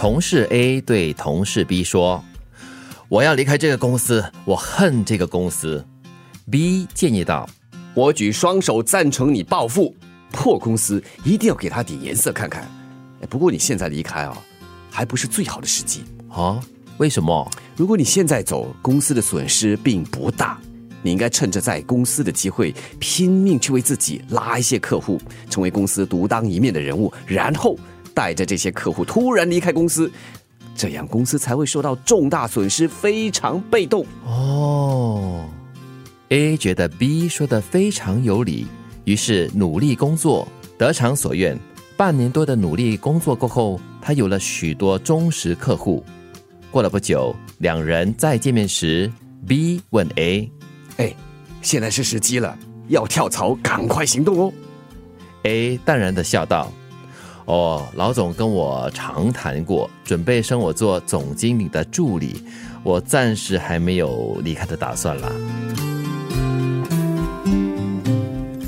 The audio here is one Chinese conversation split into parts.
同事 A 对同事 B 说：“我要离开这个公司，我恨这个公司。”B 建议道我举双手赞成你报复，破公司一定要给他点颜色看看。哎，不过你现在离开啊，还不是最好的时机。：“啊，为什么？如果你现在走，公司的损失并不大。你应该趁着在公司的机会，拼命去为自己拉一些客户，成为公司独当一面的人物，然后带着这些客户突然离开公司，这样公司才会受到重大损失，非常被动。哦，A 觉得 B 说的非常有理，于是努力工作，得偿所愿。半年多的努力工作过后，他有了许多忠实客户。过了不久，两人再见面时，B 问 A。哎，现在是时机了，要跳槽，赶快行动哦！A 淡然的笑道：“哦，老总跟我长谈过，准备升我做总经理的助理，我暂时还没有离开的打算啦。”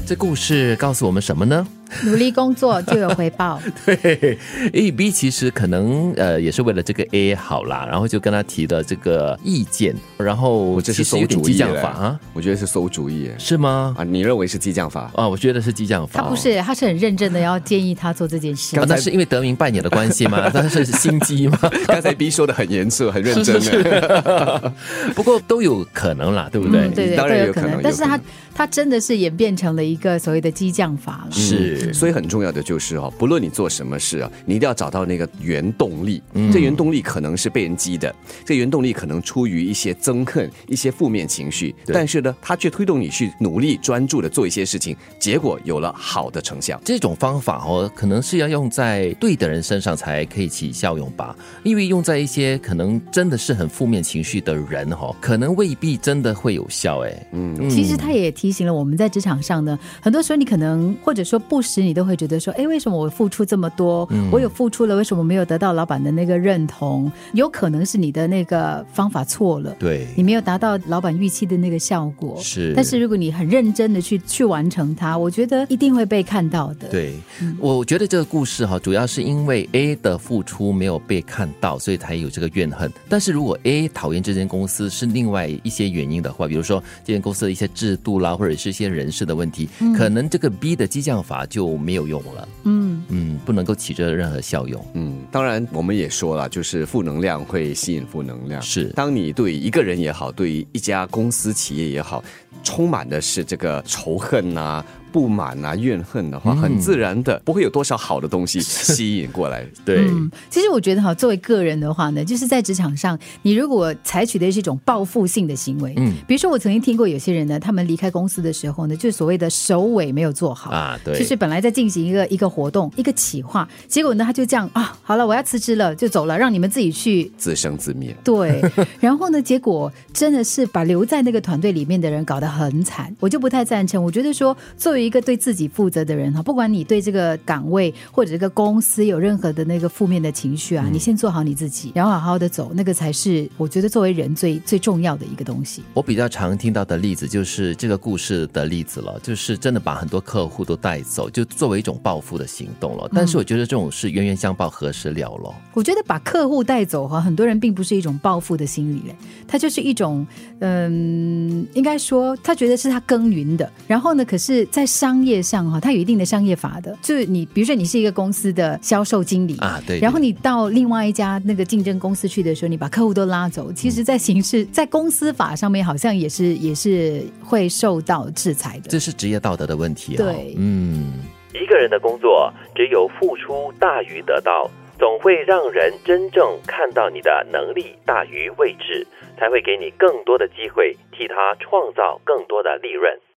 这故事告诉我们什么呢？努力工作就有回报。对，A B 其实可能呃也是为了这个 A 好啦，然后就跟他提了这个意见，然后我这是有点激馊主意嘞将法啊，我觉得是馊主意是吗？啊！你认为是激将法？啊，我觉得是激将法。他不是，他是很认真的要建议他做这件事啊，。那是因为得名拜年的关系吗？那是心机吗？刚才 B 说的很严肃，很认真呢。不过都有可能啦，对不对？嗯，对对，当都有可然有可能能。但是他他真的是演变成了一个所谓的激将法了。是，所以很重要的就是哦，不论你做什么事啊，你一定要找到那个原动力。这原动力可能是被人激的，这原动力可能出于一些憎恨、一些负面情绪，但是呢，它却推动你去努力、专注的做一些事情，结果有了好的成效。这种方法哦，可能是要用在对的人身上才可以起效用吧。因为用在一些可能真的是很负面情绪的人哦，可能未必真的会有效哎。嗯，其实他也提醒了我们在职场上呢，很多时候你可能或者说不时你都会觉得说，哎，为什么我付出这么多，我有付出了，为什么没有得到老板的那个认同？有可能是你的那个方法错了。对，你没有达到老板预期的那个效果，是但是如果你很认真的去去完成它，我觉得一定会被看到的。，对，我觉得这个故事哈，主要是因为 A 的付出没有被看到，所以才有这个怨恨。但是如果 A 讨厌这间公司是另外一些原因的话，比如说这间公司的一些制度啦，或者是一些人事的问题，可能这个 B 的激将法就没有用了。嗯，嗯，不能够起着任何效用。嗯，当然我们也说了，就是负能量会吸引负能量。是当你对一个人也好，对于一家公司企业也好，充满的是这个仇恨啊、不满啊、怨恨的话，很自然的不会有多少好的东西 吸引过来。对，嗯，其实我觉得哈，作为个人的话呢，就是在职场上，你如果采取的是一种报复性的行为，嗯，比如说我曾经听过有些人呢，他们离开公司的时候呢，就是所谓的首尾没有做好。啊，对，就是本来在进行一个一个活动一个企划，结果呢他就这样啊，好了，我要辞职了，就走了，让你们自己去自生自灭。对，然后呢，结果真的是把留在那个团队里面的人搞得很惨，我就不太赞成。我觉得说，作为一个对自己负责的人哈，不管你对这个岗位或者这个公司有任何的那个负面的情绪啊，你先做好你自己，然后好好的走，那个才是我觉得作为人最最重要的一个东西。我比较常听到的例子就是这个故事的例子了，就是真的把很多客户都带走，就作为一种报复的行动了。但是我觉得这种是冤冤相报何时了了。我觉得把客户带走哈，很多人并不是一种报复的心理嘞，他就是一种，嗯，应该说他觉得是他耕耘的。然后呢，可是，在商业上哈，它有一定的商业法的，就是你比如说你是一个公司的销售经理啊对对然后你到另外一家那个竞争公司去的时候，你把客户都拉走，其实，在形式在公司法上面好像也是也是会受到制裁的。这是职业道德的问题、啊。对嗯，一个人的工作只有付出大于得到，总会让人真正看到你的能力大于位置，才会给你更多的机会，替他创造更多的利润。